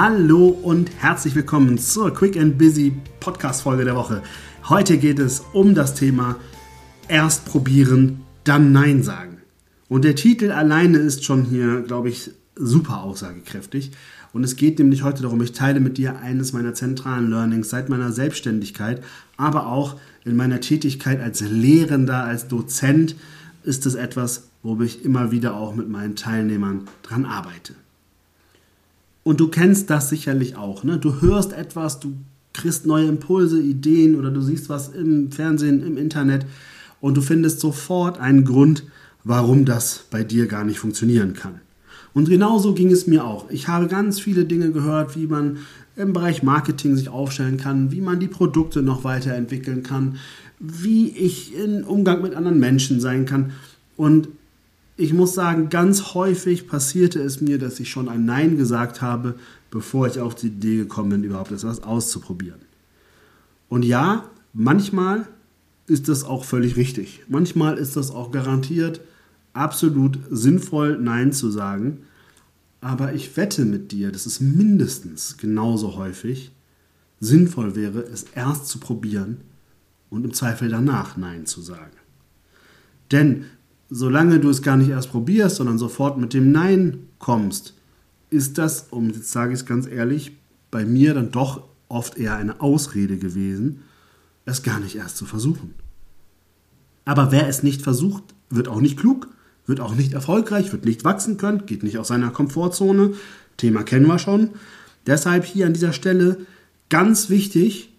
Hallo und herzlich willkommen zur Quick and Busy Podcast Folge der Woche. Heute geht es um das Thema erst probieren, dann Nein sagen. Und der Titel alleine ist schon hier, glaube ich, super aussagekräftig. Und es geht nämlich heute darum, ich teile mit dir eines meiner zentralen Learnings seit meiner Selbstständigkeit, aber auch in meiner Tätigkeit als Lehrender, als Dozent ist es etwas, wo ich immer wieder auch mit meinen Teilnehmern dran arbeite. Und du kennst das sicherlich auch. Ne? Du hörst etwas, du kriegst neue Impulse, Ideen oder du siehst was im Fernsehen, im Internet und du findest sofort einen Grund, warum das bei dir gar nicht funktionieren kann. Und genauso ging es mir auch. Ich habe ganz viele Dinge gehört, wie man im Bereich Marketing sich aufstellen kann, wie man die Produkte noch weiterentwickeln kann, wie ich in Umgang mit anderen Menschen sein kann. Und ich muss sagen, ganz häufig passierte es mir, dass ich schon ein Nein gesagt habe, bevor ich auf die Idee gekommen bin, überhaupt etwas auszuprobieren. Und ja, manchmal ist das auch völlig richtig. Manchmal ist das auch garantiert absolut sinnvoll, Nein zu sagen. Aber ich wette mit dir, dass es mindestens genauso häufig sinnvoll wäre, es erst zu probieren und im Zweifel danach Nein zu sagen. Denn solange du es gar nicht erst probierst, sondern sofort mit dem Nein kommst, ist das, und jetzt sage ich es ganz ehrlich, bei mir dann doch oft eher eine Ausrede gewesen, es gar nicht erst zu versuchen. Aber wer es nicht versucht, wird auch nicht klug, wird auch nicht erfolgreich, wird nicht wachsen können, geht nicht aus seiner Komfortzone. Thema kennen wir schon. Deshalb hier an dieser Stelle ganz wichtig,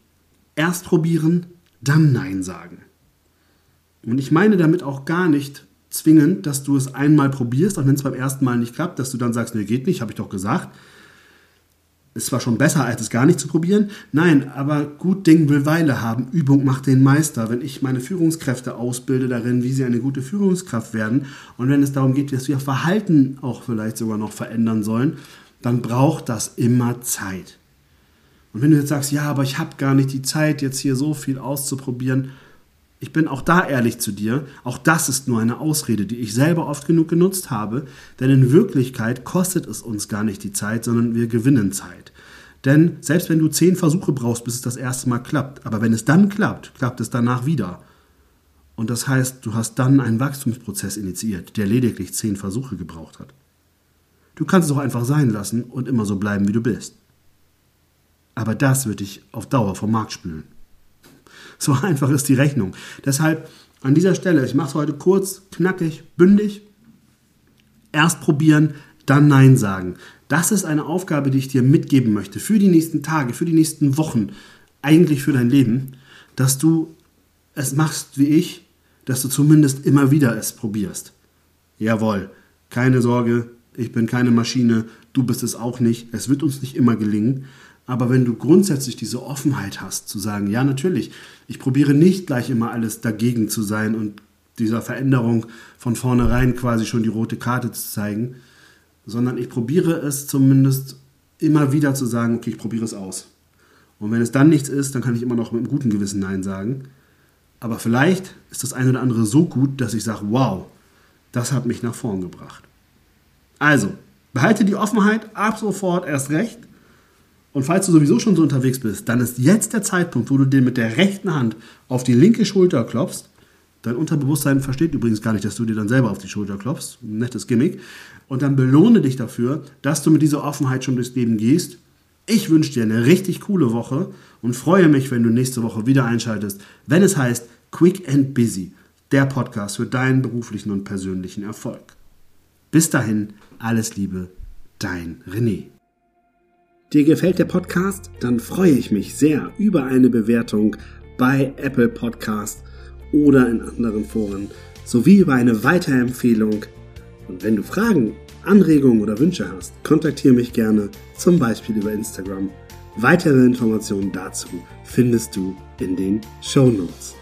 erst probieren, dann Nein sagen. Und ich meine damit auch gar nicht, zwingend, dass du es einmal probierst, auch wenn es beim ersten Mal nicht klappt, dass du dann sagst, nee, geht nicht, habe ich doch gesagt. Ist zwar schon besser, als es gar nicht zu probieren. Nein, aber gut Ding will Weile haben. Übung macht den Meister. Wenn ich meine Führungskräfte ausbilde darin, wie sie eine gute Führungskraft werden und wenn es darum geht, dass wir Verhalten auch vielleicht sogar noch verändern sollen, dann braucht das immer Zeit. Und wenn du jetzt sagst, ja, aber ich habe gar nicht die Zeit, jetzt hier so viel auszuprobieren, ich bin auch da ehrlich zu dir. Auch das ist nur eine Ausrede, die ich selber oft genug genutzt habe. Denn in Wirklichkeit kostet es uns gar nicht die Zeit, sondern wir gewinnen Zeit. Denn selbst wenn du zehn Versuche brauchst, bis es das erste Mal klappt, aber wenn es dann klappt, klappt es danach wieder. Und das heißt, du hast dann einen Wachstumsprozess initiiert, der lediglich zehn Versuche gebraucht hat. Du kannst es auch einfach sein lassen und immer so bleiben, wie du bist. Aber das wird dich auf Dauer vom Markt spülen. So einfach ist die Rechnung. Deshalb an dieser Stelle, ich mache es heute kurz, knackig, bündig. Erst probieren, dann Nein sagen. Das ist eine Aufgabe, die ich dir mitgeben möchte für die nächsten Tage, für die nächsten Wochen, eigentlich für dein Leben, dass du es machst wie ich, dass du zumindest immer wieder es probierst. Jawohl, keine Sorge, ich bin keine Maschine, du bist es auch nicht, es wird uns nicht immer gelingen, aber wenn du grundsätzlich diese Offenheit hast, zu sagen, ja natürlich, ich probiere nicht gleich immer alles dagegen zu sein und dieser Veränderung von vornherein quasi schon die rote Karte zu zeigen, sondern ich probiere es zumindest immer wieder zu sagen, okay, ich probiere es aus. Und wenn es dann nichts ist, dann kann ich immer noch mit einem guten Gewissen Nein sagen. Aber vielleicht ist das eine oder andere so gut, dass ich sage, wow, das hat mich nach vorn gebracht. Also, behalte die Offenheit ab sofort erst recht und falls du sowieso schon so unterwegs bist, dann ist jetzt der Zeitpunkt, wo du dir mit der rechten Hand auf die linke Schulter klopfst. Dein Unterbewusstsein versteht übrigens gar nicht, dass du dir dann selber auf die Schulter klopfst. Ein nettes Gimmick. Und dann belohne dich dafür, dass du mit dieser Offenheit schon durchs Leben gehst. Ich wünsche dir eine richtig coole Woche und freue mich, wenn du nächste Woche wieder einschaltest, wenn es heißt Quick and Busy, der Podcast für deinen beruflichen und persönlichen Erfolg. Bis dahin, alles Liebe, dein René. Dir gefällt der Podcast? Dann freue ich mich sehr über eine Bewertung bei Apple Podcast oder in anderen Foren sowie über eine Weiterempfehlung. Und wenn du Fragen, Anregungen oder Wünsche hast, kontaktiere mich gerne, zum Beispiel über Instagram. Weitere Informationen dazu findest du in den Show Notes.